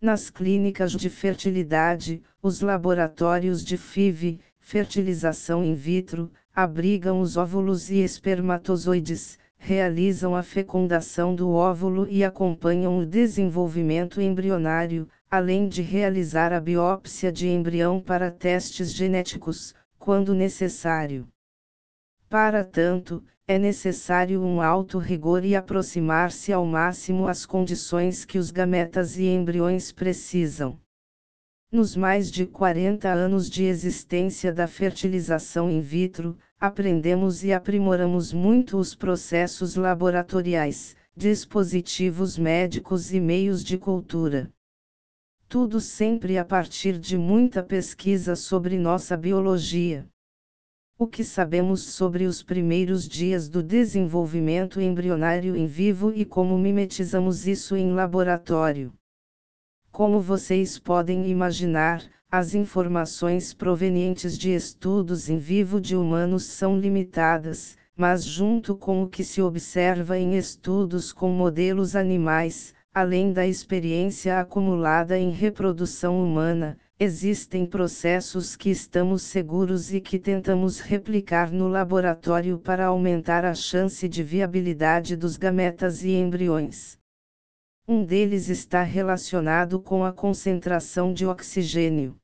Nas clínicas de fertilidade, os laboratórios de FIV, fertilização in vitro, abrigam os óvulos e espermatozoides, realizam a fecundação do óvulo e acompanham o desenvolvimento embrionário, além de realizar a biópsia de embrião para testes genéticos, quando necessário. Para tanto, é necessário um alto rigor e aproximar-se ao máximo às condições que os gametas e embriões precisam. Nos mais de 40 anos de existência da fertilização in vitro, aprendemos e aprimoramos muito os processos laboratoriais, dispositivos médicos e meios de cultura. Tudo sempre a partir de muita pesquisa sobre nossa biologia. O que sabemos sobre os primeiros dias do desenvolvimento embrionário em vivo e como mimetizamos isso em laboratório? Como vocês podem imaginar, as informações provenientes de estudos em vivo de humanos são limitadas, mas junto com o que se observa em estudos com modelos animais, além da experiência acumulada em reprodução humana, Existem processos que estamos seguros e que tentamos replicar no laboratório para aumentar a chance de viabilidade dos gametas e embriões. Um deles está relacionado com a concentração de oxigênio.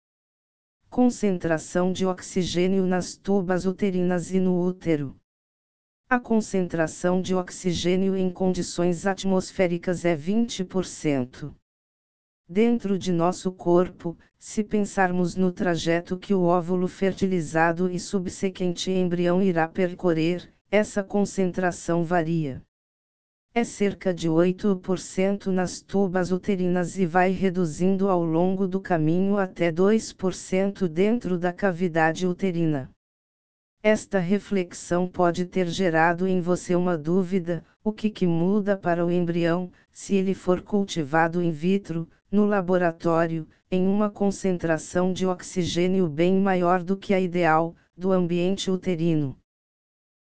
Concentração de oxigênio nas tubas uterinas e no útero. A concentração de oxigênio em condições atmosféricas é 20%. Dentro de nosso corpo, se pensarmos no trajeto que o óvulo fertilizado e subsequente embrião irá percorrer, essa concentração varia. É cerca de 8% nas tubas uterinas e vai reduzindo ao longo do caminho até 2% dentro da cavidade uterina. Esta reflexão pode ter gerado em você uma dúvida: o que, que muda para o embrião, se ele for cultivado in vitro, no laboratório, em uma concentração de oxigênio bem maior do que a ideal, do ambiente uterino.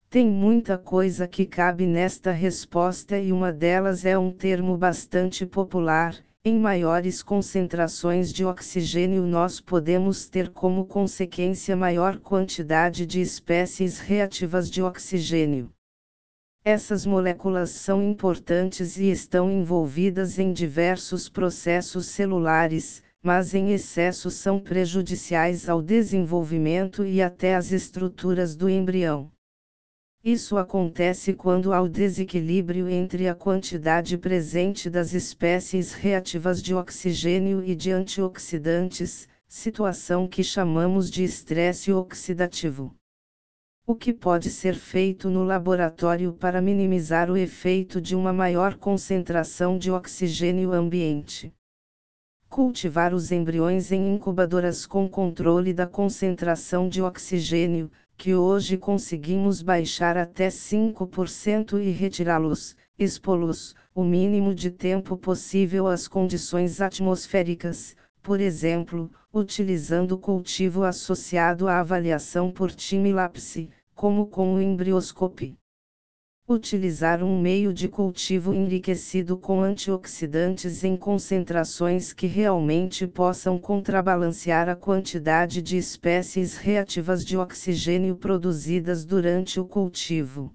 Tem muita coisa que cabe nesta resposta e uma delas é um termo bastante popular. Em maiores concentrações de oxigênio, nós podemos ter como consequência maior quantidade de espécies reativas de oxigênio. Essas moléculas são importantes e estão envolvidas em diversos processos celulares, mas em excesso são prejudiciais ao desenvolvimento e até às estruturas do embrião. Isso acontece quando há o desequilíbrio entre a quantidade presente das espécies reativas de oxigênio e de antioxidantes, situação que chamamos de estresse oxidativo. O que pode ser feito no laboratório para minimizar o efeito de uma maior concentração de oxigênio ambiente? Cultivar os embriões em incubadoras com controle da concentração de oxigênio, que hoje conseguimos baixar até 5% e retirá-los, expô-los, o mínimo de tempo possível às condições atmosféricas, por exemplo, utilizando cultivo associado à avaliação por time-lapse, como com o embrioscope. Utilizar um meio de cultivo enriquecido com antioxidantes em concentrações que realmente possam contrabalancear a quantidade de espécies reativas de oxigênio produzidas durante o cultivo.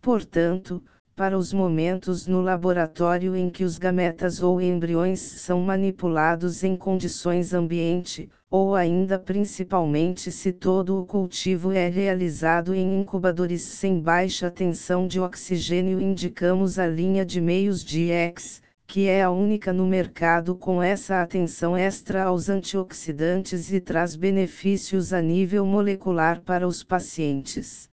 Portanto, para os momentos no laboratório em que os gametas ou embriões são manipulados em condições ambiente, ou ainda principalmente se todo o cultivo é realizado em incubadores sem baixa tensão de oxigênio, indicamos a linha de meios de X, que é a única no mercado com essa atenção extra aos antioxidantes e traz benefícios a nível molecular para os pacientes.